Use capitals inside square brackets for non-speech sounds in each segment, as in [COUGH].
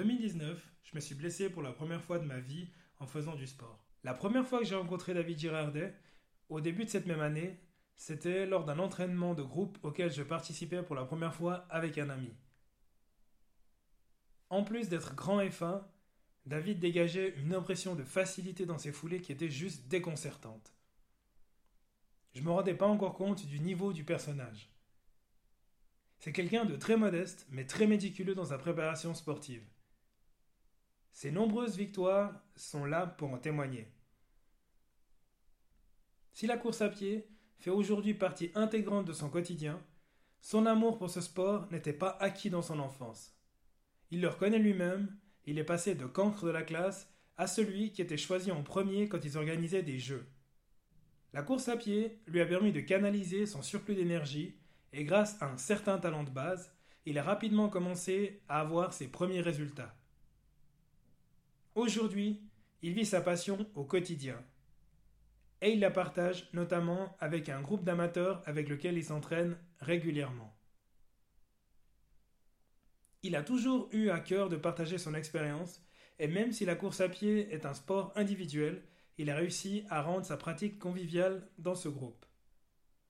2019, je me suis blessé pour la première fois de ma vie en faisant du sport. La première fois que j'ai rencontré David Girardet, au début de cette même année, c'était lors d'un entraînement de groupe auquel je participais pour la première fois avec un ami. En plus d'être grand et fin, David dégageait une impression de facilité dans ses foulées qui était juste déconcertante. Je me rendais pas encore compte du niveau du personnage. C'est quelqu'un de très modeste, mais très méticuleux dans sa préparation sportive. Ses nombreuses victoires sont là pour en témoigner. Si la course à pied fait aujourd'hui partie intégrante de son quotidien, son amour pour ce sport n'était pas acquis dans son enfance. Il le reconnaît lui-même, il est passé de cancre de la classe à celui qui était choisi en premier quand ils organisaient des jeux. La course à pied lui a permis de canaliser son surplus d'énergie et grâce à un certain talent de base, il a rapidement commencé à avoir ses premiers résultats. Aujourd'hui, il vit sa passion au quotidien. Et il la partage notamment avec un groupe d'amateurs avec lequel il s'entraîne régulièrement. Il a toujours eu à cœur de partager son expérience, et même si la course à pied est un sport individuel, il a réussi à rendre sa pratique conviviale dans ce groupe.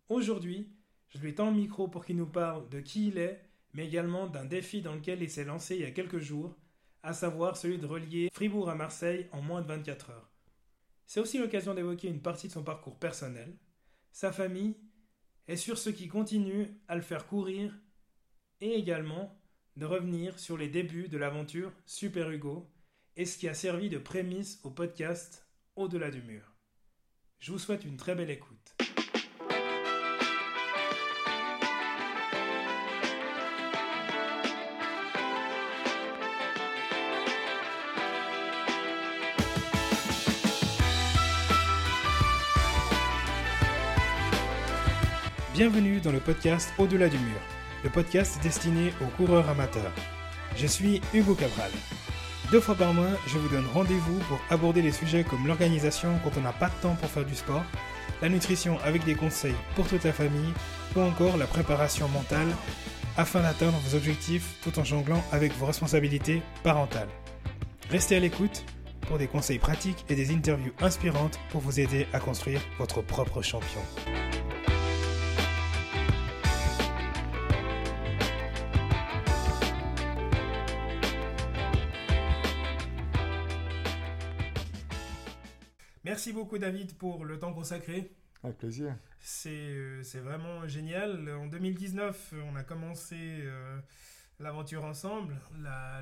Aujourd'hui, je lui tends le micro pour qu'il nous parle de qui il est, mais également d'un défi dans lequel il s'est lancé il y a quelques jours, à savoir celui de relier Fribourg à Marseille en moins de 24 heures. C'est aussi l'occasion d'évoquer une partie de son parcours personnel, sa famille, et sur ce qui continue à le faire courir, et également de revenir sur les débuts de l'aventure Super Hugo et ce qui a servi de prémisse au podcast Au-delà du mur. Je vous souhaite une très belle écoute. Bienvenue dans le podcast Au-delà du mur le podcast destiné aux coureurs amateurs. Je suis Hugo Cabral. Deux fois par mois, je vous donne rendez-vous pour aborder les sujets comme l'organisation quand on n'a pas de temps pour faire du sport, la nutrition avec des conseils pour toute la famille, ou encore la préparation mentale afin d'atteindre vos objectifs tout en jonglant avec vos responsabilités parentales. Restez à l'écoute pour des conseils pratiques et des interviews inspirantes pour vous aider à construire votre propre champion. Merci beaucoup David pour le temps consacré. Avec plaisir. C'est vraiment génial. En 2019, on a commencé euh, l'aventure ensemble,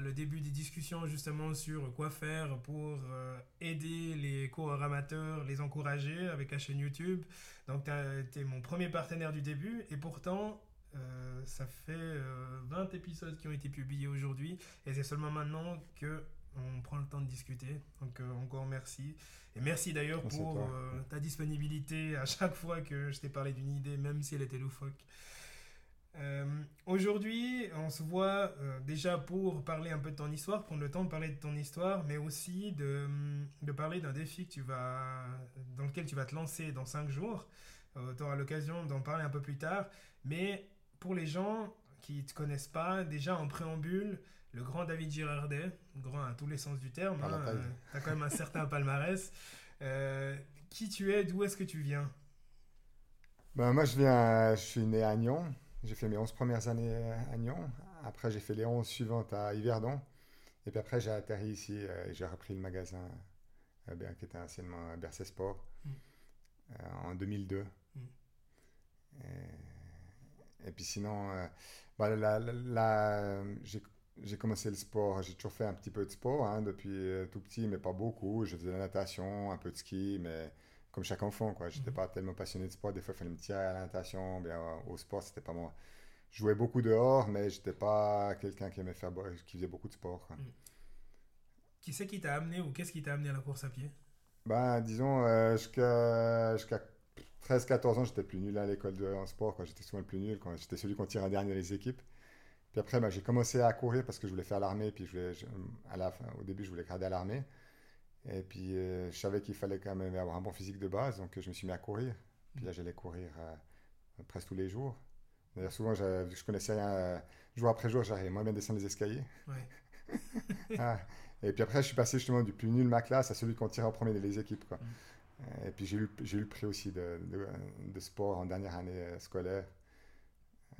le début des discussions justement sur quoi faire pour euh, aider les coureurs amateurs, les encourager avec la chaîne YouTube. Donc tu as été mon premier partenaire du début et pourtant euh, ça fait 20 épisodes qui ont été publiés aujourd'hui et c'est seulement maintenant que on prend le temps de discuter. Donc euh, encore merci. Et merci d'ailleurs pour euh, ta disponibilité à chaque fois que je t'ai parlé d'une idée, même si elle était loufoque. Euh, aujourd'hui, on se voit déjà pour parler un peu de ton histoire, prendre le temps de parler de ton histoire, mais aussi de, de parler d'un défi que tu vas, dans lequel tu vas te lancer dans 5 jours. tu auras l'occasion d'en parler un peu plus tard. Mais pour les gens qui ne te connaissent pas, déjà en préambule, le grand David Girardet, grand à tous les sens du terme, hein, euh, tu as quand même un certain [LAUGHS] palmarès. Euh, qui tu es, d'où est-ce que tu viens? Ben, Moi, je, viens, je suis né à Nyon. J'ai fait mes 11 premières années à Nyon. Après, j'ai fait les 11 suivantes à Yverdon. Et puis après, j'ai atterri ici euh, et j'ai repris le magasin qui était anciennement Bercé Sport mm. en 2002. Mm. Et, puis sinon, bah, j'ai j'ai commencé le sport, j'ai toujours fait un petit peu de sport hein, depuis euh, tout petit, mais pas beaucoup. Je faisais de la natation, un peu de ski, mais comme chaque enfant, quoi. J'étais n'étais mhm. pas tellement passionné de sport. Des fois, il fallait me tirer à la natation, bien au sport, c'était pas moi. Je jouais beaucoup dehors, mais j'étais pas quelqu'un qui aimait faire, qui faisait beaucoup de sport. Mhm. Qui c'est qui t'a amené ou qu'est-ce qui t'a amené à la course à pied? Ben, disons, euh, jusqu'à 13-14 ans, j'étais plus nul à l'école de en sport. J'étais souvent le plus nul. J'étais celui qui tirait dernier les équipes. Puis après, bah, j'ai commencé à courir parce que je voulais faire l'armée. Puis je voulais, à la fin, au début, je voulais garder à l'armée. Et puis, euh, je savais qu'il fallait quand même avoir un bon physique de base. Donc, je me suis mis à courir. Puis là, j'allais courir euh, presque tous les jours. D'ailleurs, souvent, je, je connaissais rien. Euh, jour après jour, j'arrivais moins bien descendre les escaliers. [LAUGHS] Ah. Et puis après, je suis passé justement du plus nul de ma classe à celui qu'on tirait en premier des équipes. Quoi. Mm. Et puis j'ai eu, eu, le prix aussi de, de, sport en dernière année euh, scolaire.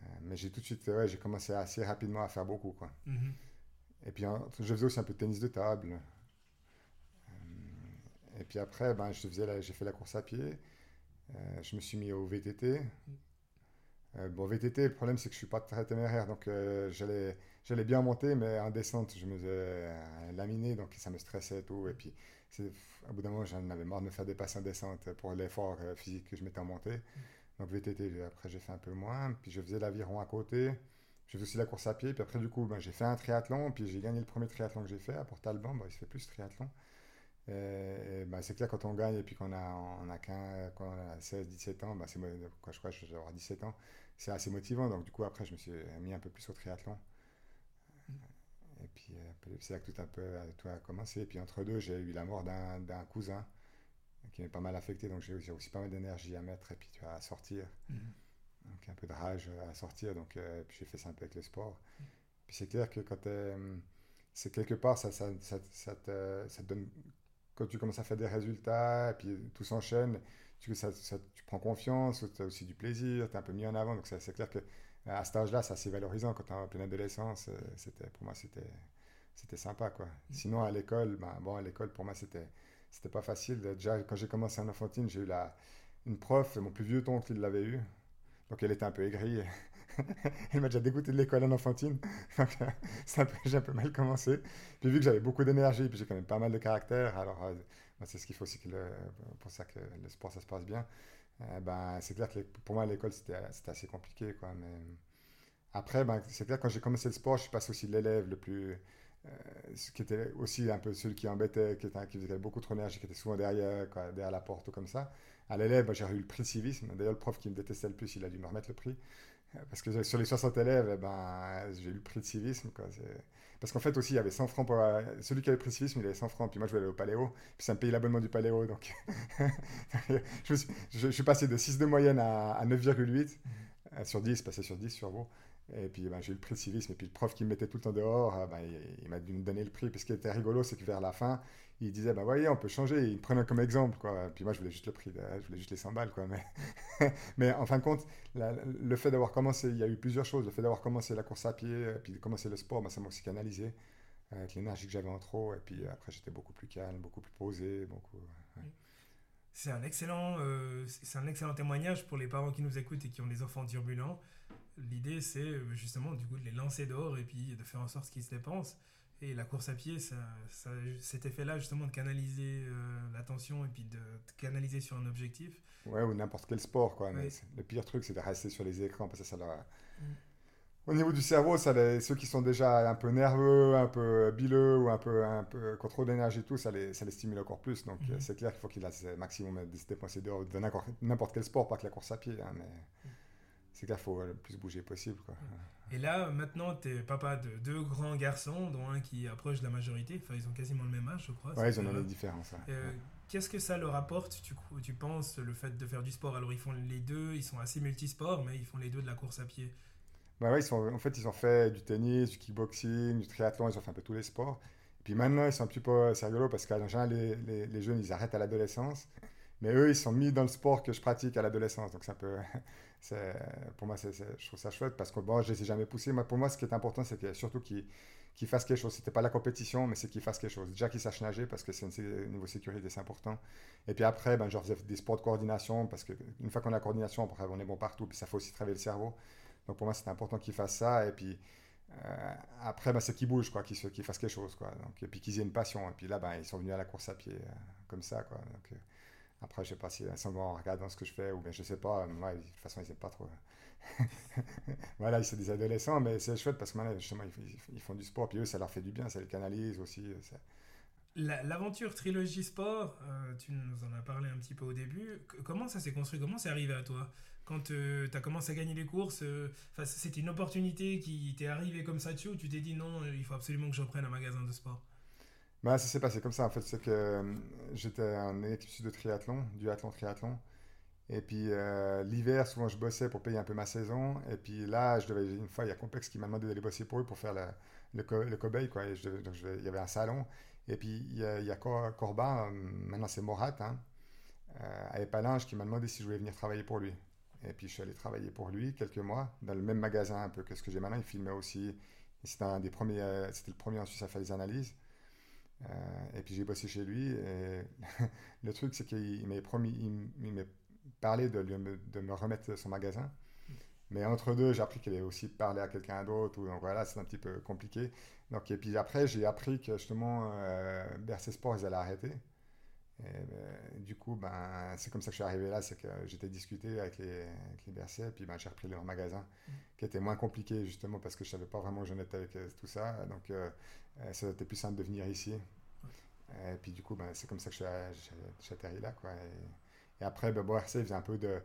Euh, mais j'ai tout de suite, ouais, j'ai commencé assez rapidement à faire beaucoup. Quoi. Mm-hmm. Et puis je faisais aussi un peu de tennis de table. Euh, et puis après, ben, je faisais j'ai fait la course à pied. je me suis mis au VTT. Mm. bon, VTT, le problème, c'est que je suis pas très téméraire. Donc, j'allais j'allais bien monter, mais en descente, je me faisais euh, laminer, donc ça me stressait et tout. Et puis, au bout d'un moment, j'en avais marre de me faire dépasser en descente pour l'effort euh, physique que je m'étais en montée. Donc, VTT, après, j'ai fait un peu moins. Puis, je faisais l'aviron à côté. Je faisais aussi la course à pied. Puis après, du coup, ben, j'ai fait un triathlon. Puis, j'ai gagné le premier triathlon que j'ai fait à Port-Alban. il se fait plus triathlon. Et, ben, c'est clair, quand on gagne et puis qu'on a, on a, 15, quand on a 16, 17 ans, ben, je crois que avoir 17 ans, c'est assez motivant. Donc, du coup, après, je me suis mis un peu plus au triathlon. Et puis, euh, c'est là que tout un peu tout a commencé. Et puis, entre deux, j'ai eu la mort d'un cousin qui m'est pas mal affecté. Donc, j'ai aussi pas mal d'énergie à mettre et puis tu vois, à sortir. Mhm. Donc, un peu de rage à sortir. Donc, euh, puis j'ai fait ça un peu avec le sport. Mhm. Puis, c'est clair que quand c'est quelque part, ça, ça, ça, ça, te, ça, te, donne. Quand tu commences à faire des résultats, et puis tout s'enchaîne, tu, tu prends confiance, tu as aussi du plaisir, tu es un peu mis en avant. Donc, c'est clair que à cet âge-là, c'est assez valorisant. Quand tu es en pleine adolescence, euh, c'était, pour moi, c'était, c'était sympa. Quoi. Mm. Sinon, à l'école, ben, bon, à l'école, pour moi, c'était, c'était pas facile. Déjà, quand j'ai commencé en enfantine, j'ai eu la, une prof, mon plus vieux toncle, il l'avait eu. Donc, elle était un peu aigrie. [LAUGHS] elle m'a déjà dégoûté de l'école en enfantine. [LAUGHS] Donc, j'ai un peu mal commencé. Puis, vu que j'avais beaucoup d'énergie, puis j'ai quand même pas mal de caractère, alors euh, c'est ce qu'il faut aussi que pour ça que le sport, ça se passe bien. Euh, ben, c'est clair que pour moi, l'école, c'était assez compliqué. Quoi, mais après, ben, c'est clair, quand j'ai commencé le sport, je suis passé aussi l'élève le plus. Euh, ce qui était aussi un peu celui qui embêtait, qui, était, qui faisait beaucoup trop d'énergie, qui était souvent derrière, quoi, derrière la porte ou comme ça. À l'élève, j'ai eu le prix de civisme. D'ailleurs, le prof qui me détestait le plus, il a dû me remettre le prix. Euh, parce que sur les 60 élèves, eh ben, j'ai eu le prix de civisme. Quoi. Parce qu'en fait aussi, il y avait 100 francs pour... Celui qui avait le prix de civisme, il avait 100 francs. Puis moi, je voulais aller au Paléo. Puis ça me payait l'abonnement du Paléo. Donc, [LAUGHS] je, suis, je, suis passé de 6 de moyenne à, à 9,8 mmh. sur 10, passé sur 10 sur vous. Et puis ben, j'ai eu le prix de civisme. Et puis le prof qui me mettait tout le temps dehors, ah, ben, il, m'a dû me donner le prix. Puis ce qui était rigolo, c'est que vers la fin, il disait ben voyez, on peut changer. Il me prenait comme exemple. Quoi. Puis moi, je voulais juste le prix, je voulais juste les 100 balles. Quoi. Mais, [LAUGHS] mais en fin de compte, le fait d'avoir commencé, il y a eu plusieurs choses. Le fait d'avoir commencé la course à pied, puis de commencer le sport, ben, ça m'a aussi canalisé avec l'énergie que j'avais en trop. Et puis après, j'étais beaucoup plus calme, beaucoup plus posé. Beaucoup, C'est un, excellent, euh, c'est un excellent témoignage pour les parents qui nous écoutent et qui ont des enfants turbulents l'idée, c'est euh, justement du coup de les lancer dehors et puis de faire en sorte qu'ils se dépensent. Et la course à pied, ça, cet effet-là, justement, de canaliser euh, l'attention et puis de, canaliser sur un objectif. Ouais, ou n'importe quel sport, quoi. Mais le pire truc, c'est de rester sur les écrans parce que ça leur... Mm. Au niveau du cerveau, ça ceux qui sont déjà un peu nerveux, un peu bileux ou un peu, un peu trop d'énergie, tout, ça les, ça les stimule encore plus. Donc, mm. c'est clair qu'il faut qu'ils aient maximum de se dépenser dehors de n'importe quel sport, pas que la course à pied. Hein, mais c'est qu'il faut le plus bouger possible. Quoi. Et là, maintenant, tu es papa de deux grands garçons, dont un qui approche de la majorité. Enfin, ils ont quasiment le même âge, je crois. Ouais, ils ont des différences. Euh, qu'est-ce que ça leur apporte, tu, tu penses, le fait de faire du sport? Alors, ils font les deux, ils sont assez multisports, mais ils font les deux de la course à pied. Bah ouais, ils sont, en fait, ils ont fait du tennis, du kickboxing, du triathlon, ils ont fait un peu tous les sports. Et puis maintenant, ils sont un petit peu, c'est rigolo parce qu'en les, les, jeunes, ils arrêtent à l'adolescence. Mais eux, ils sont mis dans le sport que je pratique à l'adolescence. Donc, [LAUGHS] c'est un pour moi, c'est, je trouve ça chouette parce que bon, je les ai jamais poussés. Moi, pour moi, ce qui est important, c'est surtout qu'ils, qu'ils fassent quelque chose. C'était pas la compétition, mais c'est qu'ils fassent quelque chose. Déjà qu'ils sachent nager parce que c'est une niveau sécurité, c'est important. Et puis après, ben, je faisais des sports de coordination parce qu'une fois qu'on a la coordination, après, on est bon partout. Puis ça fait aussi travailler le cerveau. Donc pour moi, c'est important qu'ils fassent ça. Et puis euh, après, ben, c'est qu'ils bougent, quoi, qu'ils, qu'ils fassent quelque chose. Quoi. Donc, et puis qu'ils aient une passion. Et puis là, ben, ils sont venus à la course à pied euh, comme ça. Quoi. Euh, après, je sais pas si sont en regardant ce que je fais ou bien je sais pas. Moi, de toute façon, ils savent pas trop. [LAUGHS] voilà, ils sont des adolescents, mais c'est chouette parce que maintenant, justement, ils, font du sport. Puis eux, ça leur fait du bien, ça les canalise aussi. L'aventure Trilogie Sport, tu nous en as parlé un petit peu au début. Comment ça s'est construit? Comment c'est arrivé à toi? Quand euh, tu as commencé à gagner les courses, euh, c'était une opportunité qui t'est arrivée comme ça dessus ou tu t'es dit non, il faut absolument que je reprenne un magasin de sport? Bah, ça s'est passé comme ça. En fait, c'est que euh, j'étais en équipe de triathlon, du athlon triathlon. Et puis euh, l'hiver, souvent, je bossais pour payer un peu ma saison. Et puis là, je devais, une fois, il y a Complex qui m'a demandé d'aller bosser pour eux pour faire le, le cobaye, quoi. il y avait un salon. Et puis il y a, il Corbin, maintenant c'est Morat, hein, à Épalinges, qui m'a demandé si je voulais venir travailler pour lui. Et puis je suis allé travailler pour lui quelques mois dans le même magasin un peu que ce que j'ai maintenant. Il filmait aussi. C'était un des premiers, c'était le premier en Suisse à faire des analyses. et puis j'ai bossé chez lui. [LAUGHS] Le truc, c'est qu'il m'a promis, il, m'a parlé de, de me remettre son magasin. Mais entre deux, j'ai appris qu'elle avait aussi parlé à quelqu'un d'autre. Donc voilà, c'est un petit peu compliqué. Donc, et puis après, j'ai appris que justement, euh, Bercy Sport, ils allaient arrêter. Et, ben, du coup, ben, c'est comme ça que je suis arrivé là. C'est que j'étais discuté avec les, avec les et puis ben, j'ai repris leur magasin, mmh. qui était moins compliqué justement parce que je ne savais pas vraiment où j'en étais avec euh, tout ça. Donc, euh, euh, ça a été plus simple de venir ici. Et puis du coup, ben, c'est comme ça que suis, atterri là. Quoi. Et, après, ben, Bercy, il faisait un peu de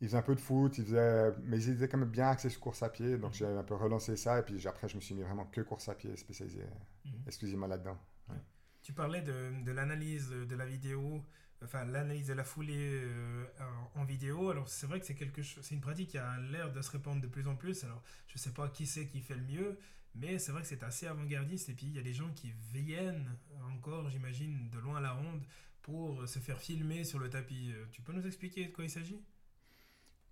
il faisait un peu de foot, il faisait, mais il était quand même bien axé sur course à pied, donc mhm. j'ai un peu relancé ça, et puis après je me suis mis vraiment que course à pied, spécialisé mhm. exclusivement là-dedans. Tu parlais de, de l'analyse de la vidéo, enfin l'analyse de la foulée euh, en, vidéo, alors c'est vrai que c'est quelque chose, c'est une pratique qui a l'air de se répandre de plus en plus, alors je sais pas qui c'est qui fait le mieux, mais c'est vrai que c'est assez avant-gardiste, et puis il y a des gens qui viennent encore, j'imagine, de loin à la ronde pour se faire filmer sur le tapis. Euh, tu peux nous expliquer de quoi il s'agit?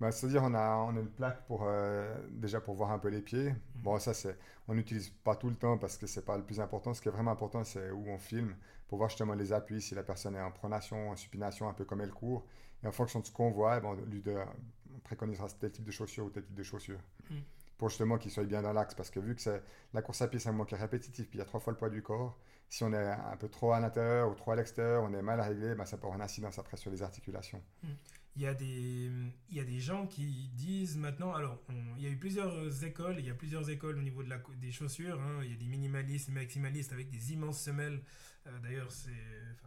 Bah, C'est-à-dire, on a, on a une plaque pour, euh, déjà pour voir un peu les pieds. Mhm. Bon, ça, c'est, on n'utilise pas tout le temps parce que c'est pas le plus important. Ce qui est vraiment important, c'est où on filme pour voir justement les appuis, si la personne est en pronation, en supination, un peu comme elle court. Et en fonction de ce qu'on voit, bon, lui de, on préconisera tel type de chaussures ou tel type de chaussures. Mhm. Pour justement qu'il soit bien dans l'axe. Parce que vu que c'est, la course à pied, c'est un mouvement qui est répétitif, puis il y a trois fois le poids du corps. Si on est un peu trop à l'intérieur ou trop à l'extérieur, on est mal réglé, ben, ça peut avoir une incidence après sur les articulations. Mhm il y, a des, il y a des gens qui disent maintenant, alors il y a eu plusieurs écoles, il y a plusieurs écoles au niveau de la, des chaussures, hein. il y a des minimalistes, maximalistes avec des immenses semelles, euh, d'ailleurs c'est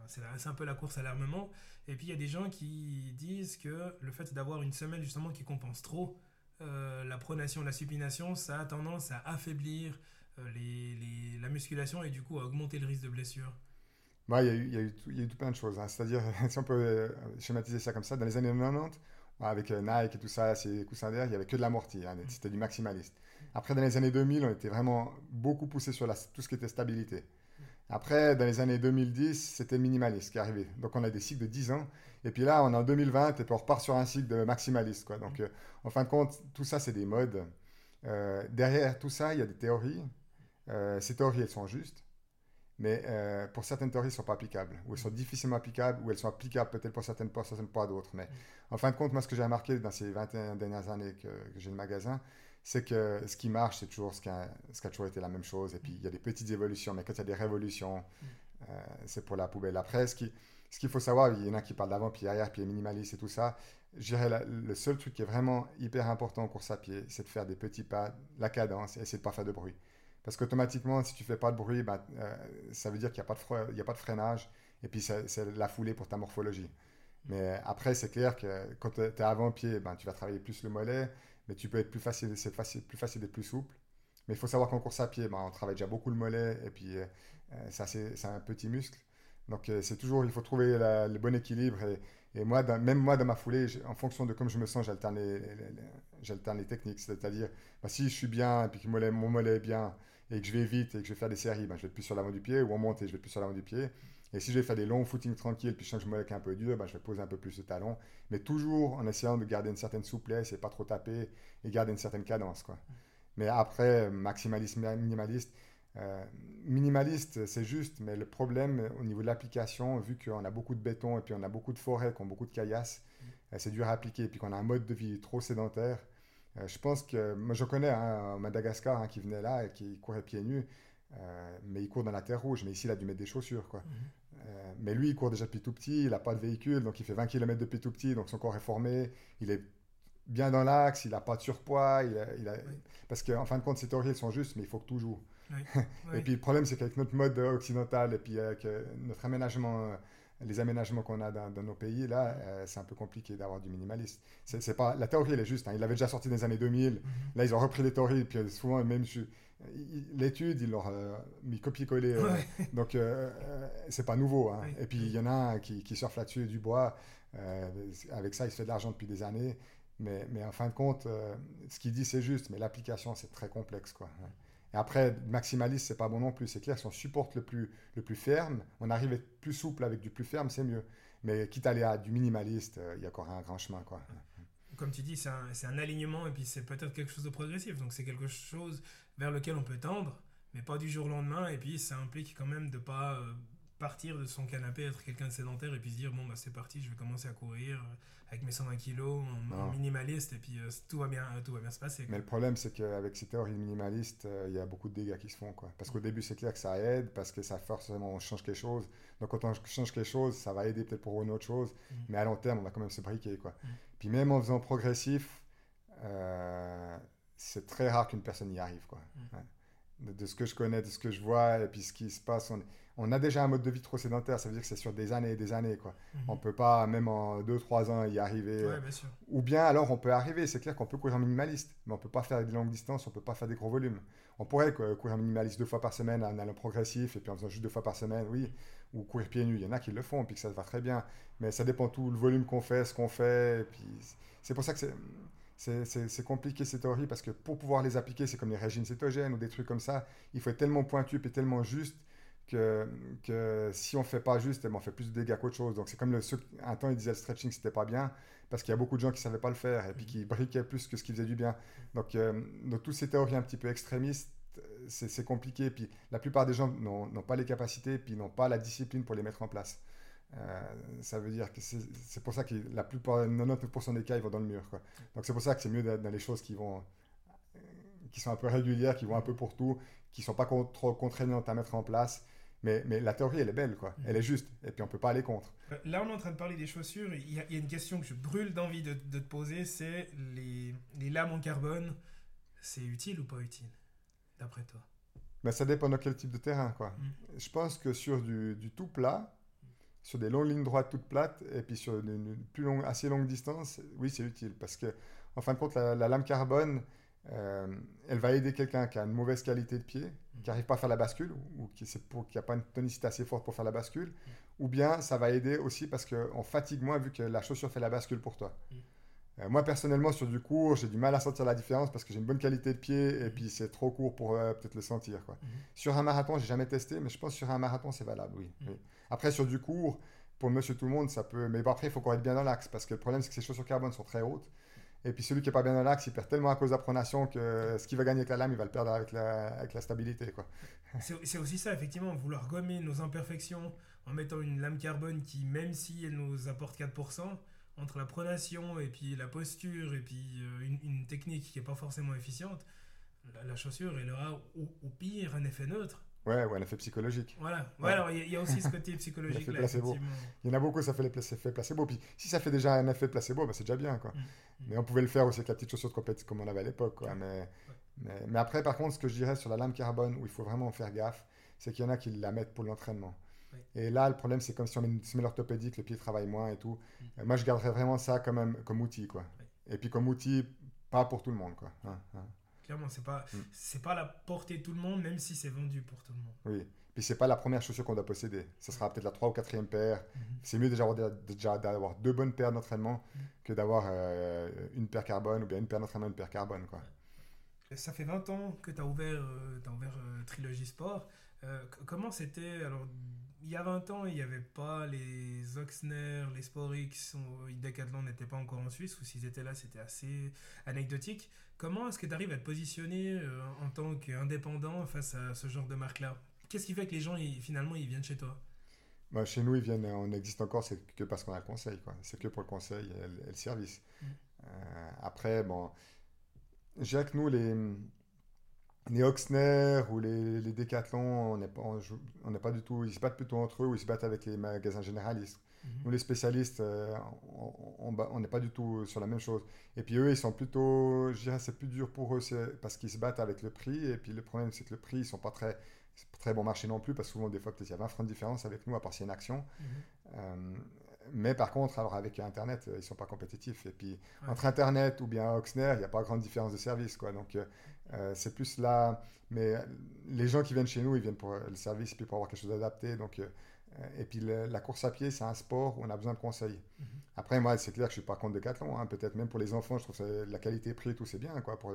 enfin, un peu la course à l'armement, et puis il y a des gens qui disent que le fait d'avoir une semelle justement qui compense trop euh, la pronation, la supination, ça a tendance à affaiblir euh, les, les, la musculation et du coup à augmenter le risque de blessure. Bah, il, y il, y il y a eu tout plein de choses. Hein. C'est-à-dire, [LAUGHS] si on peut euh, schématiser ça comme ça, dans les années 90, avec euh, Nike et tout ça, ces coussins d'air, il n'y avait que de l'amorti. Hein. C'était du maximaliste. Après, dans les années 2000, on était vraiment beaucoup poussé sur tout ce qui était stabilité. Après, dans les années 2010, c'était minimaliste qui arrivait. Donc, on a des cycles de 10 ans. Et puis là, on est en 2020 et puis on repart sur un cycle de maximaliste. Quoi. Donc, euh, en fin de compte, tout ça, c'est des modes. derrière tout ça, il y a des théories. ces théories, elles sont justes mais euh, pour certaines théories, elles ne sont pas applicables, ou elles sont difficilement applicables, ou elles sont applicables peut-être pour certaines, pour certaines, pas d'autres. Mais en fin de compte, moi, ce que j'ai remarqué dans ces 21 dernières années que, j'ai le magasin, c'est que ce qui marche, c'est toujours ce qui, a, ce qui a toujours été la même chose. Et puis, il y a des petites évolutions, mais quand il y a des révolutions, euh, c'est pour la poubelle. Après, ce qu'il faut savoir, il y en a qui parlent d'avant, puis derrière, puis minimaliste et tout ça. Je dirais le seul truc qui est vraiment hyper important en course à pied, c'est de faire des petits pas, la cadence, et essayer de ne pas faire de bruit. Parce qu'automatiquement, si tu fais pas de bruit, bah, euh, ça veut dire qu'il n'y a, pas de a pas de freinage. Et puis, c'est la foulée pour ta morphologie. Mais après, c'est clair que quand tu es avant-pied, ben, tu vas travailler plus le mollet, mais tu peux être plus facile, c'est facile, plus facile d'être plus souple. Mais il faut savoir qu'en course à pied, ben, on travaille déjà beaucoup le mollet, et puis euh, euh, ça, c'est un petit muscle. Donc, c'est toujours, il faut trouver le bon équilibre. Et, moi, même moi, dans ma foulée, en fonction de comme je me sens, j'alterne les, les, techniques. C'est-à-dire, ben, si je suis bien, et puis que mon mollet est bien, et que je vais vite et que je vais faire des séries, ben, je vais être plus sur l'avant du pied, ou en montée, je vais être plus sur l'avant du pied. Et si je vais faire des longs footings tranquilles, puis je sens que je me un peu dur, ben, je vais poser un peu plus de talon, mais toujours en essayant de garder une certaine souplesse et pas trop taper, et garder une certaine cadence. Quoi. Mais après, maximaliste, minimaliste, euh, minimaliste, c'est juste, mais le problème au niveau de l'application, vu qu'on a beaucoup de béton et puis on a beaucoup de forêts qui ont beaucoup de caillasses, euh, c'est dur à appliquer, et puis qu'on a un mode de vie trop sédentaire, euh, je pense que, moi je connais un Madagascar hein, qui venait là et qui courait pieds nus, euh, mais il court dans la terre rouge, mais ici il a dû mettre des chaussures. Quoi. Mhm. Euh, mais lui il court déjà depuis tout petit, il n'a pas de véhicule, donc il fait 20 km depuis tout petit, donc son corps est formé, il est bien dans l'axe, il n'a pas de surpoids, il a, parce qu'en fin de compte, ces théories sont justes, mais il faut que tout joue. [LAUGHS] et puis le problème, c'est qu'avec notre mode occidental et puis avec notre aménagement les aménagements qu'on a dans, nos pays, là, euh, c'est un peu compliqué d'avoir du minimalisme. C'est, pas, la théorie, elle est juste. Hein. Il l'avait déjà sorti dans les années 2000. Mhm. Là, ils ont repris les théories. Puis euh, souvent, même l'étude, ils l'ont euh, mis copier-coller. [LAUGHS] donc, c'est pas nouveau. Hein. Et puis, il y en a un qui, qui surfe là-dessus du bois. avec ça, il se fait de l'argent depuis des années. Mais, mais en fin de compte, ce qu'il dit, c'est juste. Mais l'application, c'est très complexe. Quoi. Et après, maximaliste, c'est pas bon non plus. C'est clair, si on supporte le plus, le plus ferme, on arrive à être plus souple avec du plus ferme, c'est mieux. Mais quitte à aller à du minimaliste, euh, il y a encore un grand chemin. Quoi. Comme tu dis, c'est un, alignement et puis c'est peut-être quelque chose de progressif. Donc c'est quelque chose vers lequel on peut tendre, mais pas du jour au lendemain. Et puis ça implique quand même de pas euh, partir de son canapé, être quelqu'un de sédentaire et puis se dire bon bah c'est parti, je vais commencer à courir euh, avec mes 120 kilos en, minimaliste et puis euh, tout, va bien, tout va bien se passer. Mais le problème c'est qu'avec ces théories minimalistes, euh, il y a beaucoup de dégâts qui se font. Quoi. Parce qu'au début c'est clair que ça aide, parce que ça forcément on change quelque chose. Donc quand on change quelque chose, ça va aider peut-être pour une autre chose, mmh. mais à long terme on va quand même se briquer. Quoi. Mmh. Puis même en faisant progressif, c'est très rare qu'une personne y arrive. Quoi. Mmh. De, ce que je connais, de ce que je vois, et puis ce qui se passe, on, on a déjà un mode de vie trop sédentaire, ça veut dire que c'est sur des années et des années. Quoi. ne mhm. On peut pas, même en 2-3 ans, y arriver. Ou bien alors on peut arriver, c'est clair qu'on peut courir en minimaliste, mais on peut pas faire des longues distances, on peut pas faire des gros volumes. On pourrait courir en minimaliste deux fois par semaine en allant progressif et puis en faisant juste deux fois par semaine, oui, ou courir pieds nus. Il y en a qui le font, puis que ça va très bien. Mais ça dépend tout le volume qu'on fait, ce qu'on fait. Et puis c'est pour ça que c'est. C'est compliqué ces théories parce que pour pouvoir les appliquer, c'est comme les régimes cétogènes ou des trucs comme ça, il faut être tellement pointu et tellement juste que, que si on fait pas juste, on fait plus de dégâts qu'autre chose. Donc c'est comme le, un temps, il disait le stretching, c'était pas bien, parce qu'il y a beaucoup de gens qui savaient pas le faire et puis qui briquaient plus que ce qui faisait du bien. Donc, euh, donc toutes ces théories un petit peu extrémistes, c'est compliqué. Puis la plupart des gens n'ont pas les capacités, puis n'ont pas la discipline pour les mettre en place. Euh, ça veut dire que c'est pour ça que la plupart, 99% des cas, ils vont dans le mur. Quoi. Donc c'est pour ça que c'est mieux dans les choses qui vont qui sont un peu régulières, qui vont un peu pour tout, qui sont pas trop contraignantes à mettre en place mais, mais, la théorie, elle est belle, quoi. Elle est juste. Et puis, on peut pas aller contre. Euh, là, on est en train de parler des chaussures. Il y a, une question que je brûle d'envie de, de, te poser. C'est les, les, lames en carbone, c'est utile ou pas utile, d'après toi? Ben, Ça dépend de quel type de terrain, quoi. Mm. Je pense que sur du, du, tout plat, sur des longues lignes droites toutes plates, et puis sur une, plus longue, assez longue distance, oui, c'est utile. Parce que, en fin de compte, la, la lame carbone, euh, elle va aider quelqu'un qui a une mauvaise qualité de pied, qui n'arrive pas à faire la bascule, ou qui n'a pas une tonicité assez forte pour faire la bascule, ou bien ça va aider aussi parce qu'on fatigue moins vu que la chaussure fait la bascule pour toi. Euh, moi, personnellement, sur du court, j'ai du mal à sentir la différence parce que j'ai une bonne qualité de pied et puis c'est trop court pour euh, peut-être le sentir. Quoi. Sur un marathon, j'ai jamais testé, mais je pense que sur un marathon, c'est valable, oui, Après, sur du court, pour monsieur tout le monde, ça peut. Mais bon, après, il faut qu'on être bien dans l'axe parce que le problème, c'est que ces chaussures carbone sont très hautes. Et puis celui qui n'est pas bien dans l'axe, il perd tellement à cause de la pronation que ce qu'il va gagner avec la lame, il va le perdre avec la, avec la stabilité. Quoi. [LAUGHS] C'est, aussi ça, effectivement, vouloir gommer nos imperfections en mettant une lame carbone qui, même si elle nous apporte 4%, entre la pronation et puis la posture et puis euh, une, technique qui n'est pas forcément efficiente, la, chaussure, elle aura au pire un effet neutre. Ouais, ouais, un effet psychologique. Voilà, ouais, il y, a aussi ce côté psychologique là. Placebo. Il y en a beaucoup, ça fait l'effet placebo. Puis si ça fait déjà un effet placebo, bah, c'est déjà bien. Quoi. Mm, mm. Mais on pouvait le faire aussi avec la petite chaussure de compétition comme on avait à l'époque. Quoi. Mais, mais, mais, après, par contre, ce que je dirais sur la lame carbone, où il faut vraiment faire gaffe, c'est qu'il y en a qui la mettent pour l'entraînement. Et là, le problème, c'est comme si on met une semelle orthopédique, le pied travaille moins et tout. Mm. moi, je garderais vraiment ça comme, même, comme outil. Quoi. Et puis comme outil, pas pour tout le monde. Quoi. Hein, hein. Clairement, c'est pas, mm. c'est pas la portée de tout le monde, même si c'est vendu pour tout le monde. Oui. Puis c'est pas la première chaussure qu'on doit posséder. Ce sera peut-être la troisième ou quatrième paire. Mm-hmm. C'est mieux déjà, d'avoir deux bonnes paires d'entraînement mm. que d'avoir euh, une paire carbone ou bien une paire d'entraînement une paire carbone. Quoi. Ça fait 20 ans que tu as ouvert, euh, as ouvert euh, Trilogy Sport. Comment c'était alors il y a 20 ans, il n'y avait pas les Oxner, les Sporix, Decathlon n'étaient pas encore en Suisse, ou s'ils étaient là, c'était assez anecdotique. Comment est-ce que tu arrives à te positionner euh, en tant qu'indépendant face à ce genre de marque-là? Qu'est-ce qui fait que les gens, finalement, ils viennent chez toi? Bah, Chez nous, ils viennent, on existe encore, c'est que parce qu'on a le conseil. C'est que pour le conseil et, le service. Mm. Euh, après, bon, j'ai que nous, les, les Oxner ou les, les Decathlon, on n'est pas, on, pas du tout, ils se battent plutôt entre eux ou ils se battent avec les magasins généralistes. Mhm. Nous, les spécialistes, euh, on n'est pas du tout sur la même chose. Et puis eux, ils sont plutôt, je dirais, c'est plus dur pour eux parce qu'ils se battent avec le prix. Et puis le problème, c'est que le prix, ils sont pas très, très bon marché non plus parce que souvent, des fois, peut-être il y a 20 francs de différence avec nous, à part s'il y a une action. Mhm. Euh, mais par contre, alors avec Internet, euh, ils sont pas compétitifs. Et puis entre Internet ou bien Oxner, il n'y a pas grande différence de service, quoi. Donc c'est plus là. Mais les gens qui viennent chez nous, ils viennent pour le service puis pour avoir quelque chose d'adapté. Donc Et puis la course à pied, c'est un sport où on a besoin de conseils. Mhm. Après, moi, c'est clair que je suis pas contre Decathlon. Hein. Peut-être même pour les enfants, je trouve que la qualité prix, tout c'est bien, quoi, pour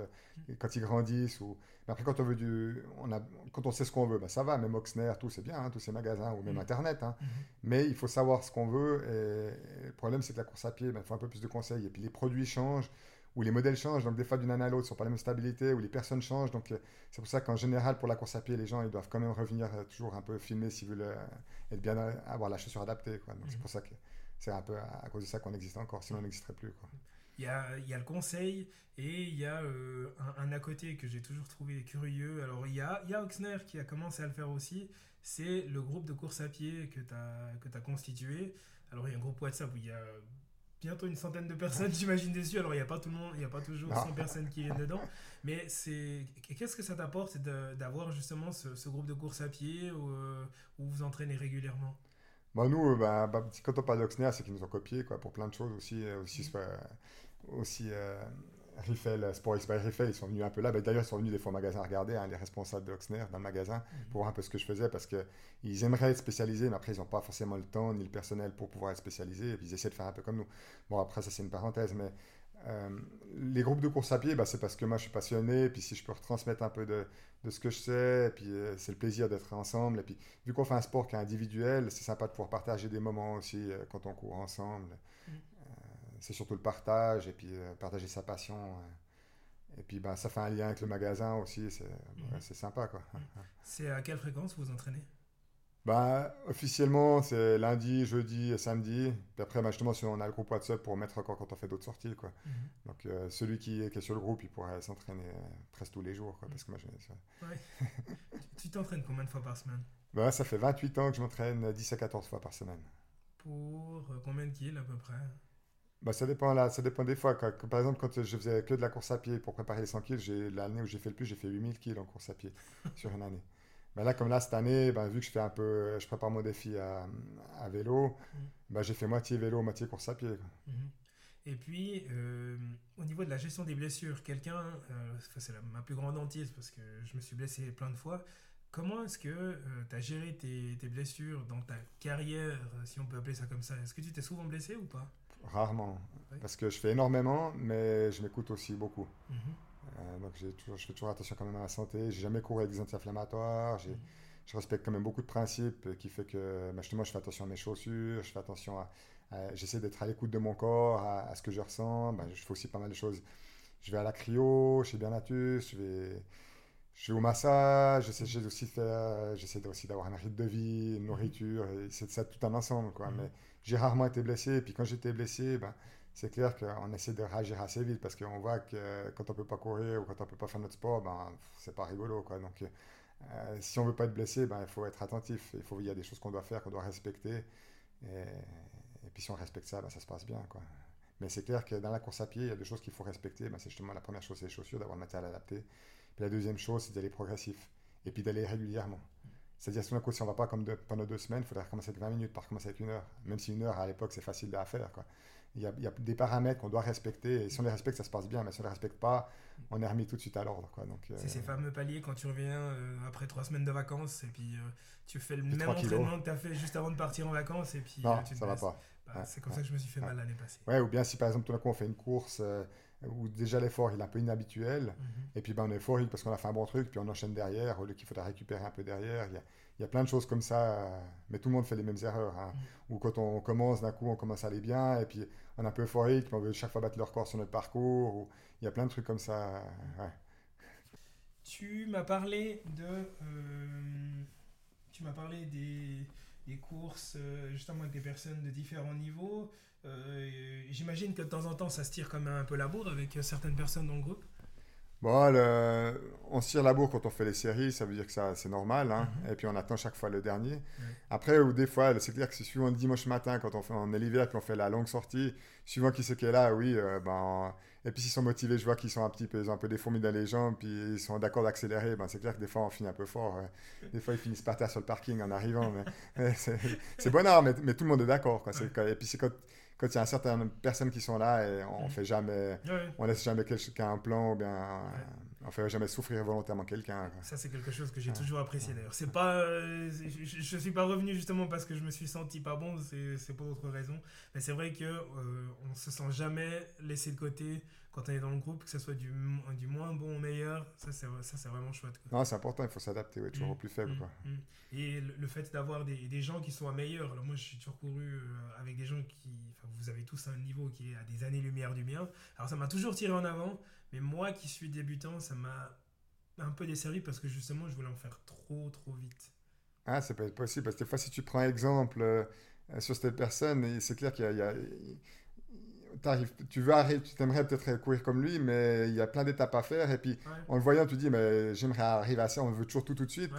quand ils grandissent. Ou... Mais après, quand on veut du, on a, quand on sait ce qu'on veut, bah, ça va. Même Oxner, tout c'est bien, hein, tous ces magasins ou même Mhm. Internet. Hein. Mhm. Mais il faut savoir ce qu'on veut. Et, le problème, c'est que la course à pied, bah, il faut un peu plus de conseils. Et puis les produits changent ou les modèles changent, donc des fois d'une année à l'autre, ne sont pas la même stabilité, ou les personnes changent. Donc euh, c'est pour ça qu'en général, pour la course à pied, les gens ils doivent quand même revenir euh, toujours un peu filmer s'ils veulent euh, être bien, avoir la chaussure adaptée. Quoi. Donc c'est Mhm. pour ça que c'est un peu à, à cause de ça qu'on existe encore, sinon on n'existerait plus. Quoi. Il y a, il y a le conseil et il y a euh, un, un à côté que j'ai toujours trouvé curieux. Alors, il y a, il y a Oxner qui a commencé à le faire aussi. C'est le groupe de course à pied que tu as, as, constitué. Alors, il y a un groupe WhatsApp où il y a bientôt une centaine de personnes, [LAUGHS] j'imagine, dessus. Alors, il n'y a pas tout le monde, il n'y a pas toujours 100 personnes qui viennent dedans. Mais c'est qu'est-ce que ça t'apporte d'avoir justement ce, ce, groupe de course à pied où, euh, où vous entraînez régulièrement? Bon, nous, bah, bah, quand on parle d'Oxner, c'est qu'ils nous ont copié quoi, pour plein de choses aussi. aussi, soit, aussi euh, Riffel, Sport Expert Riffel, ils sont venus un peu là. Bah, D'ailleurs, ils sont venus des fois au magasin regarder, hein, les responsables d'Oxner dans le magasin, Mhm. pour voir un peu ce que je faisais parce qu'ils aimeraient être spécialisés, mais après, ils n'ont pas forcément le temps ni le personnel pour pouvoir être spécialisés. Et puis, ils essaient de faire un peu comme nous. Bon, après, ça, c'est une parenthèse, mais euh, les groupes de course à pied, bah, c'est parce que moi, je suis passionné. Et puis, si je peux retransmettre un peu de, de ce que je sais, et puis euh, c'est le plaisir d'être ensemble. Et puis, vu qu'on fait un sport qui est individuel, c'est sympa de pouvoir partager des moments aussi euh, quand on court ensemble. Mhm. C'est surtout le partage et puis euh, partager sa passion. Et puis ben, ça fait un lien avec le magasin aussi, c'est Mhm. c'est sympa quoi. C'est à quelle fréquence vous entraînez? Ben, officiellement, c'est lundi, jeudi et samedi. Puis après, ben, justement, si on a le groupe WhatsApp pour mettre encore quand on fait d'autres sorties. Quoi. Mhm. Donc, euh, celui qui, qui est sur le groupe, il pourrait s'entraîner euh, presque tous les jours. Quoi, parce que moi, Ouais. [LAUGHS] tu t'entraînes combien de fois par semaine? Ben, ça fait 28 ans que je m'entraîne 10 à 14 fois par semaine. Pour euh, combien de kills à peu près? Ben, ça, dépend, là, ça dépend des fois. par exemple, quand je faisais que de la course à pied pour préparer les 100 kills, l'année où j'ai fait le plus, j'ai fait 8000 kills en course à pied [LAUGHS] sur une année. Ben là, comme là, cette année, ben, vu que je fais un peu, je prépare mon défi à, à vélo, Mhm. ben, j'ai fait moitié vélo, moitié course à pied. quoi. Mhm. Et puis, euh, au niveau de la gestion des blessures, quelqu'un, euh, c'est ma plus grande hantise parce que je me suis blessé plein de fois. Comment est-ce que tu as géré tes, tes blessures dans ta carrière, euh, si on peut appeler ça comme ça? Est-ce que tu t'es souvent blessé ou pas? Rarement. Parce que je fais énormément, mais je m'écoute aussi beaucoup. Mhm. Euh, donc j'ai toujours, je fais toujours attention quand même à la santé. J'ai jamais couru avec des anti-inflammatoires. Mhm. Je respecte quand même beaucoup de principes qui fait que bah, justement je fais attention à mes chaussures, je fais attention à, à- j'essaie d'être à l'écoute de mon corps, à, à ce que je ressens. Bah, je fais aussi pas mal de choses. Je vais à la cryo, chez je vais, je vais au massage, j'essaie j'essaie aussi de faire, j'essaie aussi d'avoir un rythme de vie, une nourriture, et c'est ça tout un ensemble quoi. Mhm. Mais j'ai rarement été blessé, et puis quand j'étais blessé, ben, c'est clair qu'on essaie de réagir assez vite parce qu'on voit que quand on peut pas courir ou quand on peut pas faire notre sport, ben, c'est pas rigolo. Quoi. Donc, euh, si on veut pas être blessé, ben, il faut être attentif. Il, faut, il y a des choses qu'on doit faire, qu'on doit respecter. Et, et puis si on respecte ça, ben, ça se passe bien. Quoi. Mais c'est clair que dans la course à pied, il y a des choses qu'il faut respecter. Ben, c'est justement la première chose, c'est les chaussures, d'avoir le matériel adapté. Puis la deuxième chose, c'est d'aller progressif. Et puis d'aller régulièrement. C'est-à-dire, si on ne va pas comme pendant deux semaines, il faudrait recommencer avec 20 minutes, pas recommencer avec une heure. Même si une heure, à l'époque, c'est facile à faire. Quoi. Il, y a, il y a des paramètres qu'on doit respecter. Et si on les respecte, ça se passe bien. Mais si on ne les respecte pas, on est remis tout de suite à l'ordre. Euh, C'est ces fameux paliers quand tu reviens euh, après trois semaines de vacances et puis euh, tu fais le Puis même kilos. entraînement que tu as fait juste avant de partir en vacances et puis non, euh, tu te ça va blesses. pas. Bah, Ouais, c'est comme ouais, ça que je me suis fait ouais. mal l'année passée. Ouais, ou bien si par exemple, tout d'un coup, on fait une course euh, où déjà l'effort il est un peu inhabituel. Mhm. Et puis ben, on est euphorique parce qu'on a fait un bon truc, puis on enchaîne derrière, au lieu qu'il faudra récupérer un peu derrière. Il y a, il y a plein de choses comme ça, euh, mais tout le monde fait les mêmes erreurs. hein. Ou quand on commence, d'un coup, on commence à aller bien, et puis on est un peu euphorique, puis on veut chaque fois battre le record sur notre parcours. Ou... Il y a plein de trucs comme ça. euh, ouais. Tu m'as parlé de. euh, tu m'as parlé des, des courses justement avec des personnes de différents niveaux. Euh, J'imagine que de temps en temps ça se tire comme un peu la bourre avec certaines personnes dans le groupe. Bon, le- on se tire la bourre quand on fait les séries, ça veut dire que ça, c'est normal. hein. Mhm. Et puis on attend chaque fois le dernier. Après, ou des fois, c'est clair que c'est suivant le dimanche matin, quand on, fait, on est l'hiver, puis on fait la longue sortie, suivant qui c'est qui est là, oui. euh, ben, et puis s'ils sont motivés, je vois qu'ils sont un petit peu, ils ont un peu des fourmis dans les jambes, puis ils sont d'accord d'accélérer. Ben, c'est clair que des fois, on finit un peu fort. ouais. Des fois, ils finissent par terre sur le parking en arrivant. Mais, mais [LAUGHS] c'est, c'est bonheur, mais, mais tout le monde est d'accord. Et puis c'est quand quand il y a un certain personnes qui sont là et on Mhm. fait jamais, Ouais. on laisse jamais quelqu'un un plan ou bien On ne fait jamais souffrir volontairement quelqu'un. Ça, c'est quelque chose que j'ai toujours apprécié d'ailleurs. C'est pas, euh, je ne suis pas revenu justement parce que je me suis senti pas bon, c'est pour d'autres raisons. Mais c'est vrai qu'on euh, on se sent jamais laissé de côté quand on est dans le groupe, que ce soit du, du moins bon au meilleur, ça c'est vraiment chouette. Non, c'est important, il faut s'adapter, ouais, toujours au plus faible. quoi. Et le, fait d'avoir des, des, gens qui sont à meilleur, alors moi je suis toujours couru euh, avec des gens qui, vous avez tous un niveau qui est à des années-lumière du mien, alors ça m'a toujours tiré en avant, mais moi qui suis débutant, ça m'a un peu desservi parce que justement je voulais en faire trop trop vite. Ah, ça peut être possible, parce que des fois si tu prends exemple euh, sur cette personne, c'est clair qu'il y a tu veux arrêter, tu t'aimerais peut-être courir comme lui, mais il y a plein d'étapes à faire. Et puis, en le voyant, tu dis, mais j'aimerais arriver à ça, on veut toujours tout tout de suite.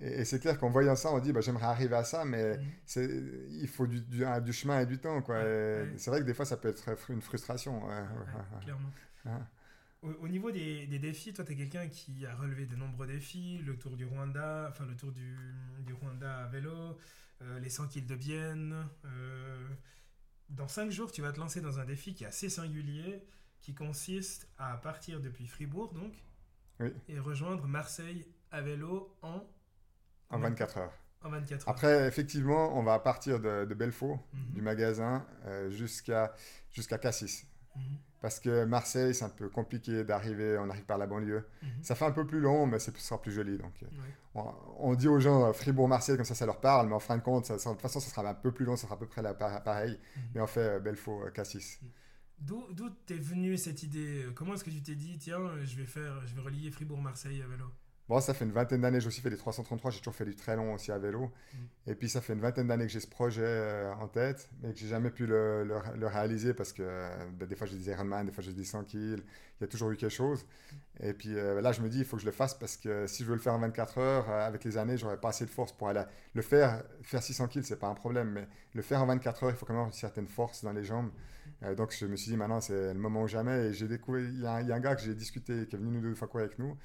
et, c'est clair qu'en voyant ça, on dit, bah, j'aimerais arriver à ça, mais mhm. c'est, il faut du, du, chemin et du temps. Quoi. c'est vrai que des fois, ça peut être une frustration. clairement. Au, niveau des, des, défis, toi, tu es quelqu'un qui a relevé de nombreux défis, le Tour du Rwanda, enfin le Tour du, du Rwanda à vélo, euh, les 100 kills de Bienne. Euh, dans 5 jours, tu vas te lancer dans un défi qui est assez singulier, qui consiste à partir depuis Fribourg, donc, et rejoindre Marseille à vélo en... En 24 heures. En 24 heures. Après, effectivement, on va partir de, de Belfaux, mhm. du magasin, euh, jusqu'à jusqu'à Cassis. Mhm. Parce que Marseille, c'est un peu compliqué d'arriver, on arrive par la banlieue. Mhm. Ça fait un peu plus long, mais ce sera plus joli. Donc, euh, on, dit aux gens euh, Fribourg-Marseille, comme ça, ça leur parle, mais en fin de compte, ça, de toute façon, ça sera un peu plus long, ça sera à peu près pareil. Mhm. Mais on fait euh, Belfaux-Cassis. Mhm. D'où t'es venue cette idée Comment est-ce que tu t'es dit, tiens, je vais, faire, je vais relier Fribourg-Marseille à vélo Bon, ça fait une vingtaine d'années, j'ai aussi fait des 333, j'ai toujours fait du très long aussi à vélo. Mm. Et puis ça fait une vingtaine d'années que j'ai ce projet euh, en tête, mais que j'ai jamais pu le, le, réaliser parce que ben, des fois j'ai des Ironman, des fois j'ai des 100 kills, il y a toujours eu quelque chose. Et puis euh, là, je me dis, il faut que je le fasse parce que si je veux le faire en 24 heures, euh, avec les années, j'aurais pas assez de force pour aller le faire. Faire 600 kills, c'est pas un problème, mais le faire en 24 heures, il faut quand même une certaine force dans les jambes. donc je me suis dit, maintenant c'est le moment ou jamais. Et j'ai découvert, il y, a un gars que j'ai discuté, qui est venu nous deux fois courir avec nous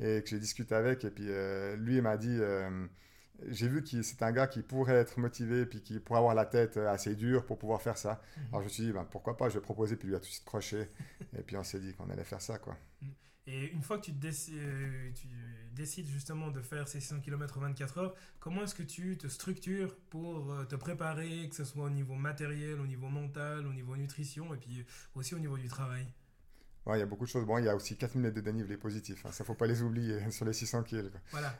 et que j'ai discuté avec. Et puis euh, lui, il m'a dit euh, j'ai vu que c'est un gars qui pourrait être motivé, puis qui pourrait avoir la tête assez dure pour pouvoir faire ça. Mhm. Alors je me suis dit, ben, pourquoi pas, je vais proposer, puis lui a tout de suite croché. et puis on s'est dit qu'on allait faire ça, quoi. Mhm. Et une fois que tu, euh, tu, décides justement de faire ces 600 km 24 heures, comment est-ce que tu te structures pour te préparer, que ce soit au niveau matériel, au niveau mental, au niveau nutrition, et puis aussi au niveau du travail? Il y a beaucoup de choses. Bon, il y a aussi 4000 mètres de dénivelé positif. Hein. Ça, ne faut pas les oublier sur les 600 kg. Voilà.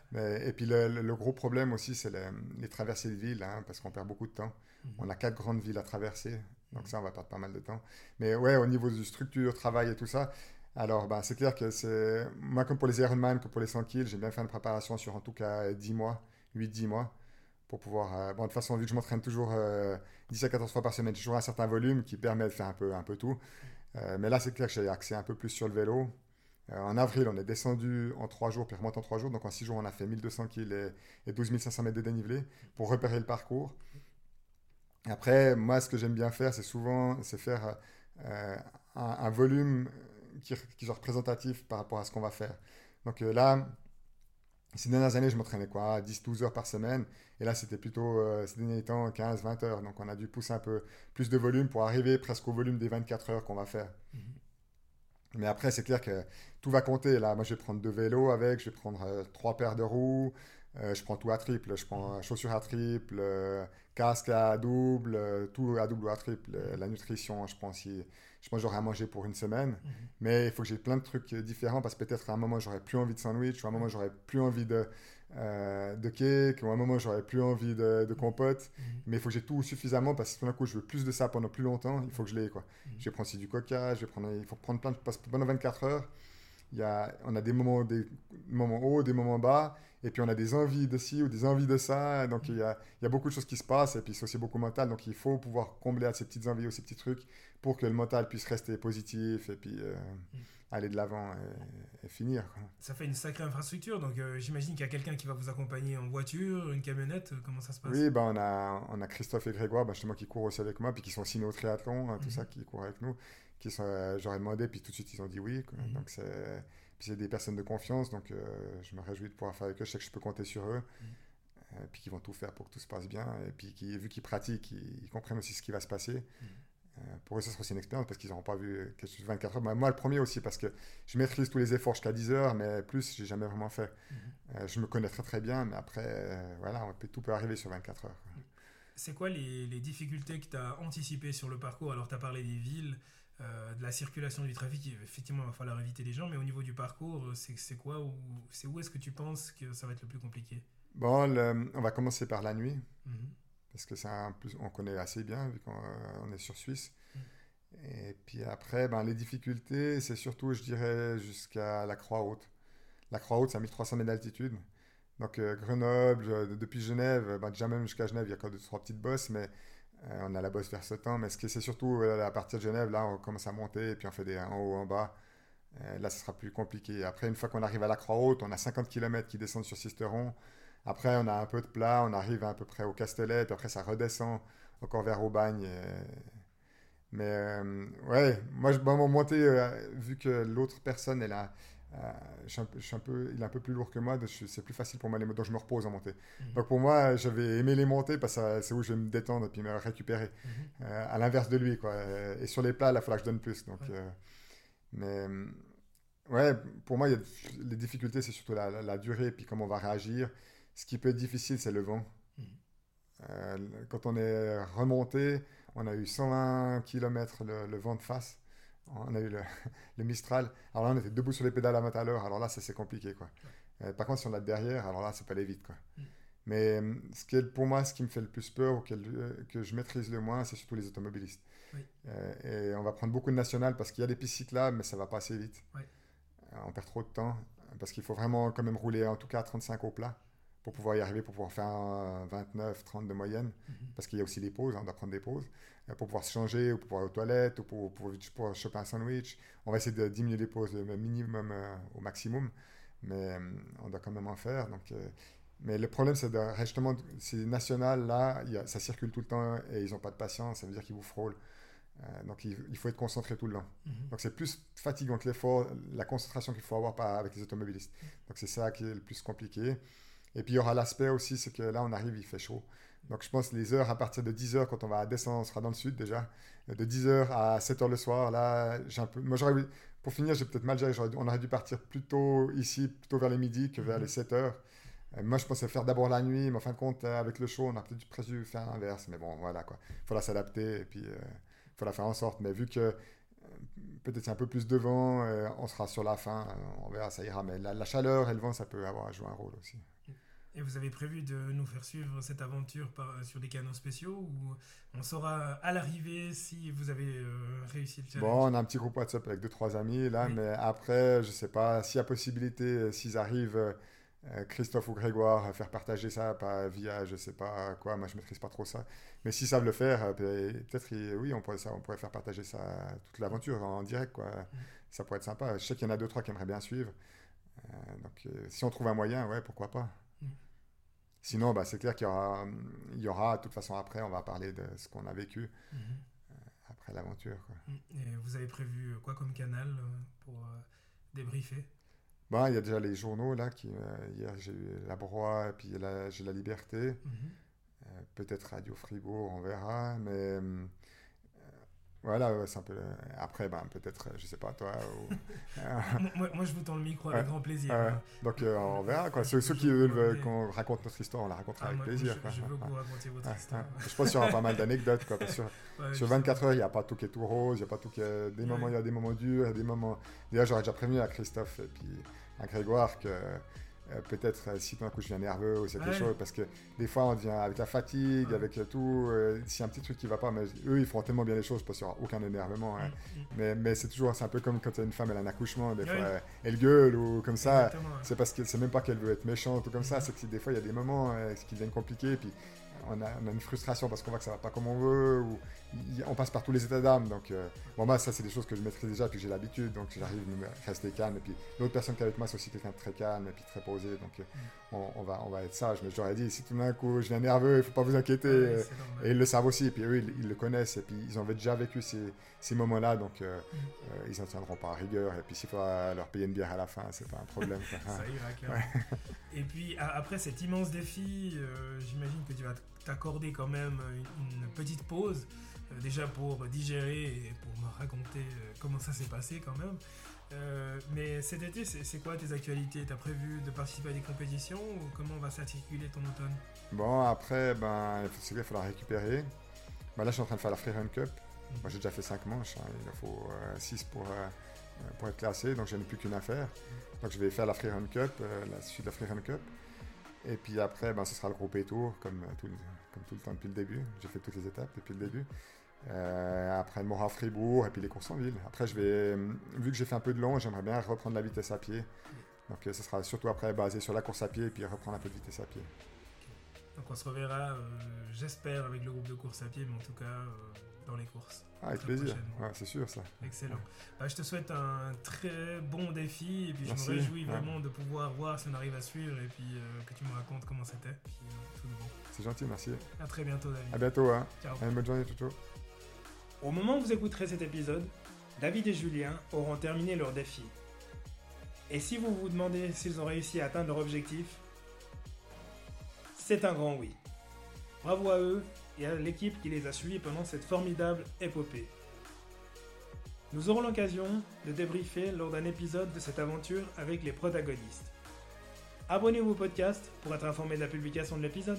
et puis, le, gros problème aussi, c'est les, traversées de villes, hein, parce qu'on perd beaucoup de temps. Mhm. On a quatre grandes villes à traverser. Donc, ça, on va perdre pas mal de temps. Mais ouais, au niveau de structure, travail et tout ça, alors, ben, c'est clair que c'est. Moi, comme pour les Ironman, comme pour les 100 kg, j'ai bien fait une préparation sur en tout cas 10 mois, 8-10 mois, pour pouvoir. Euh, bon, de toute façon, vu que je m'entraîne toujours 10 euh, à 14 fois par semaine, j'ai toujours un certain volume qui permet de faire un peu, un peu tout. Euh, mais là, c'est clair que j'ai axé un peu plus sur le vélo. Euh, en avril, on est descendu en 3 jours, puis remonté en 3 jours. Donc en 6 jours, on a fait 1200 kg et, et 12 500 mètres de dénivelé pour repérer le parcours. Après, moi, ce que j'aime bien faire, c'est souvent c'est faire euh, un, volume qui, qui, est représentatif par rapport à ce qu'on va faire. Donc là, ces dernières années, je m'entraînais quoi 10-12 heures par semaine. Et là, c'était plutôt, euh, ces derniers temps, 15-20 heures. Donc, on a dû pousser un peu plus de volume pour arriver presque au volume des 24 heures qu'on va faire. Mhm. Mais après, c'est clair que tout va compter. Là, moi, je vais prendre deux vélos avec, je vais prendre euh, trois paires de roues, euh, je prends tout à triple. Je prends chaussures à triple, casque à double, tout à double ou à triple. La nutrition, je prends aussi je pense que j'aurai à manger pour une semaine. Mhm. Mais il faut que j'ai plein de trucs différents parce que peut-être à un moment, j'aurais plus envie de sandwich, ou à un moment, j'aurais plus envie de, euh, de cake, ou à un moment, j'aurais plus envie de, de compote. Mhm. Mais il faut que j'ai tout suffisamment parce que tout d'un coup, je veux plus de ça pendant plus longtemps. Il faut que je l'ai. Quoi. Mhm. Je vais prendre aussi du coca, je vais prendre, il faut prendre plein de. Parce que pendant 24 heures, il y a, on a des moments, des moments hauts, des moments bas. Et puis on a des envies de ci ou des envies de ça. Donc il y a, il y a beaucoup de choses qui se passent. Et puis c'est aussi beaucoup mental. Donc il faut pouvoir combler à ces petites envies ou ces petits trucs pour que le mental puisse rester positif et puis euh, mm. aller de l'avant et, finir. Ça fait une sacrée infrastructure, donc euh, j'imagine qu'il y a quelqu'un qui va vous accompagner en voiture, une camionnette, euh, comment ça se passe? Oui, ben, on, a, on a Christophe et Grégoire, ben, justement, qui courent aussi avec moi, puis qui sont signés au triathlon, hein, tout mm-hmm. ça, qui courent avec nous, qui sont, j'aurais demandé, puis tout de suite ils ont dit oui. Mm-hmm. Donc c'est, puis c'est des personnes de confiance, donc je me réjouis de pouvoir faire avec eux, je sais que je peux compter sur eux. Mm. puis qui vont tout faire pour que tout se passe bien, et puis qui, vu qu'ils pratiquent, ils, comprennent aussi ce qui va se passer. Pour eux, ce sera aussi une expérience parce qu'ils n'auront pas vu quelque chose de 24 heures. moi, le premier aussi, parce que je maîtrise tous les efforts jusqu'à 10 heures, mais plus, j'ai jamais vraiment fait. Mhm. je me connais très très bien, mais après, voilà, tout peut arriver sur 24 heures. C'est quoi les, les, difficultés que tu as anticipées sur le parcours? Alors, tu as parlé des villes, euh, de la circulation du trafic, effectivement, il va falloir éviter les gens, mais au niveau du parcours, c'est quoi C'est où est-ce que tu penses que ça va être le plus compliqué? Bon, on va commencer par la nuit, mhm. Parce que plus, on connaît assez bien, vu qu'on euh, est sur Suisse. Mhm. Et puis après, ben, les difficultés, c'est surtout, je dirais, jusqu'à la Croix-Haute. La Croix-Haute, c'est à 1300 mètres d'altitude. Donc euh, Grenoble, depuis Genève, ben, déjà même jusqu'à Genève, il y a encore trois petites bosses, mais euh, on a la bosse vers ce temps, mais ce qui c'est surtout euh, à partir de Genève, là, on commence à monter, et puis on fait des en haut, en bas. Là, ce sera plus compliqué. Après, une fois qu'on arrive à la Croix-Haute, on a 50 km qui descendent sur Sisteron. Après, on a un peu de plat, on arrive à, peu près au Castellet, puis après, ça redescend encore vers Aubagne. Mais ouais, moi, je, bon, monter, vu que l'autre personne, elle a euh, je suis, un, peu, il est un peu plus lourd que moi, c'est plus facile pour moi les donc je me repose en montée. Mhm. Donc pour moi, j'avais aimé les monter parce que c'est où je vais me détendre et puis me récupérer. Mhm. Euh, à l'inverse de lui, quoi. Et sur les plats, là, il faudra que je donne plus. Donc, euh, mais ouais, pour moi, y a, les difficultés, c'est surtout la, durée et puis comment on va réagir. Ce qui peut être difficile, c'est le vent. Mhm. quand on est remonté, on a eu 120 km le vent de face on a eu [LAUGHS] le, Mistral. Alors là, on était debout sur les pédales à 20 à l'heure. Alors là, ça c'est compliqué. Quoi. Euh, par contre, si on a derrière, alors là, ça peut aller vite. Quoi. Mm. Mais euh, ce qui est, pour moi, ce qui me fait le plus peur ou que, euh, que je maîtrise le moins, c'est surtout les automobilistes. et on va prendre beaucoup de nationales parce qu'il y a des pistes cyclables, mais ça va pas assez vite. on perd trop de temps parce qu'il faut vraiment quand même rouler en tout cas 35 au plat pour pouvoir y arriver, pour pouvoir faire 29, 30 de moyenne, mm-hmm. parce qu'il y a aussi des pauses, hein, on doit prendre des pauses. Euh, pour pouvoir se changer, ou pour pouvoir aller aux toilettes, ou pour, pour, choper un sandwich. On va essayer de diminuer les pauses le minimum euh, au maximum, mais euh, on doit quand même en faire. Donc, mais le problème, c'est justement, ces nationales là, ça circule tout le temps et ils n'ont pas de patience, ça veut dire qu'ils vous frôlent. donc il, faut être concentré tout le long. Mhm. Donc c'est plus fatigant que l'effort, la concentration qu'il faut avoir pas avec les automobilistes. Donc c'est ça qui est le plus compliqué. Et puis il y aura l'aspect aussi, c'est que là on arrive, il fait chaud. Donc je pense les heures à partir de 10h quand on va descendre, on sera dans le sud déjà. De 10h à 7h le soir, là, j'ai un peu. Moi, j'aurais. Pour finir, j'ai peut-être mal géré. On aurait dû partir plutôt ici, plutôt vers les midi que vers les 7h. Euh, moi, je pensais faire d'abord la nuit, mais en fin de compte, euh, avec le show, on a peut-être prévu faire l'inverse. Mais bon, voilà quoi. Il faudra s'adapter et puis il euh, faudra faire en sorte. Mais vu que peut-être c'est un peu plus de vent, on sera sur la fin, on verra, ça ira. Mais la, la, chaleur et le vent, ça peut avoir à jouer un rôle aussi. Et vous avez prévu de nous faire suivre cette aventure par, sur des canaux spéciaux ou on saura à l'arrivée si vous avez euh, réussi le challenge? Bon, on a un petit groupe WhatsApp avec deux, trois amis là, mais après, je sais pas, s'il y a possibilité, euh, s'ils arrivent, euh, Christophe ou Grégoire, à faire partager ça pas via je sais pas quoi, moi je maîtrise pas trop ça, mais s'ils savent le faire, peut-être oui, on pourrait, ça, on pourrait faire partager ça, toute l'aventure en direct, quoi. Mm. Ça pourrait être sympa. Je sais qu'il y en a deux, trois qui aimeraient bien suivre. donc si on trouve un moyen, ouais, pourquoi pas. Sinon, bah, c'est clair qu'il y aura, il y aura, de toute façon, après, on va parler de ce qu'on a vécu mhm. euh, après l'aventure. Mhm. Et vous avez prévu quoi comme canal euh, pour euh, débriefer? Bah, Il y a déjà les journaux, là. Qui, hier, j'ai eu La Broie, et puis j'ai La Liberté. Mhm. Peut-être Radio Fribourg, on verra. Mais voilà, c'est un peu. Après, ben, peut-être, je sais pas, toi. [LAUGHS] moi, moi, je vous tends le micro avec grand plaisir. Donc, euh, on verra. Quoi. Ceux, qui veulent qu'on raconte notre histoire, on la racontera ah, avec plaisir. Je, je, veux que vous racontiez votre histoire. Je pense qu'il y aura pas mal d'anecdotes. Quoi, sur, [LAUGHS] sur 24 heures, il n'y a pas tout qui est tout rose. Il y a pas tout qui est... Des moments, il y a des moments durs, il y a des moments. Déjà, j'aurais déjà prévenu à Christophe et puis à Grégoire que euh, peut-être euh, si tout d'un coup je viens nerveux ou c'est quelque chose, parce que des fois on vient avec la fatigue, avec tout, euh, s'il y a un petit truc qui va pas, mais eux ils font tellement bien les choses, pense qu'il n'y aura aucun énervement. Hein. Mm, mm. Mais, mais c'est toujours, c'est un peu comme quand une femme elle a un accouchement, des fois elle gueule ou comme ça, c'est parce que c'est même pas qu'elle veut être méchante ou comme ça, mm. c'est que des fois il y a des moments qui deviennent compliqués, puis on a, une frustration parce qu'on voit que ça va pas comme on veut, ou on passe par tous les états d'âme. Donc, euh, bon, ça, c'est des choses que je maîtrise déjà, puis j'ai l'habitude, donc j'arrive à rester calme. Et puis, l'autre personne qui est avec moi, c'est aussi quelqu'un de très calme et puis très posé. Donc, euh, on, va, on va être sage. Mais j'aurais dit, si tout d'un coup, je viens nerveux, il ne faut pas vous inquiéter. Euh, et ils le savent aussi. Et puis, eux, ils, le connaissent. Et puis, ils ont déjà vécu ces, ces moments-là. Donc, mm. ils n'en tiendront pas à rigueur. Et puis, s'il faut leur payer une bière à la fin, c'est pas un problème. [LAUGHS] ça ira, Et puis, après cet immense défi, j'imagine que tu vas t'accorder quand même une, petite pause, euh, déjà pour digérer et pour me raconter euh, comment ça s'est passé quand même. Euh, mais cet été, c'est quoi tes actualités? T'as prévu de participer à des compétitions ou comment va s'articuler ton automne? Bon, après, ben, il faudra récupérer. Ben, là, je suis en train de faire la Freerun Cup. Moi, j'ai déjà fait 5 manches. hein. Il en faut 6 pour, euh, pour être classé, donc je n'ai plus qu'une à faire. Donc, je vais faire la Freerun Cup, euh, la suite de la Freerun Cup. Et puis après, ben, ce sera le groupe et tour, comme, euh, tout, le- comme tout le temps depuis le début. J'ai fait toutes les étapes depuis le début. Euh, après, le Mora Fribourg et puis les courses en ville. Après, je vais, euh, vu que j'ai fait un peu de long, j'aimerais bien reprendre la vitesse à pied. Donc, euh, ce sera surtout après basé sur la course à pied et puis reprendre un peu de vitesse à pied. Donc on se reverra, euh, j'espère, avec le groupe de course à pied, mais en tout cas euh, dans les courses. Ah, avec plaisir. Ouais, c'est sûr, ça. Excellent. Bah, je te souhaite un très bon défi et puis Merci. je me réjouis Ouais. vraiment de pouvoir voir si on arrive à suivre et puis que tu me racontes comment c'était. Bon. C'est gentil, merci. À très bientôt, David. À bientôt. Hein. Ciao. Allez, bonne journée, Toto. Au moment où vous écouterez cet épisode, David et Julien auront terminé leur défi. Et si vous vous demandez s'ils ont réussi à atteindre leur objectif, c'est un grand oui. Bravo à eux et à l'équipe qui les a suivis pendant cette formidable épopée. Nous aurons l'occasion de débriefer lors d'un épisode de cette aventure avec les protagonistes. Abonnez-vous au podcast pour être informé de la publication de l'épisode.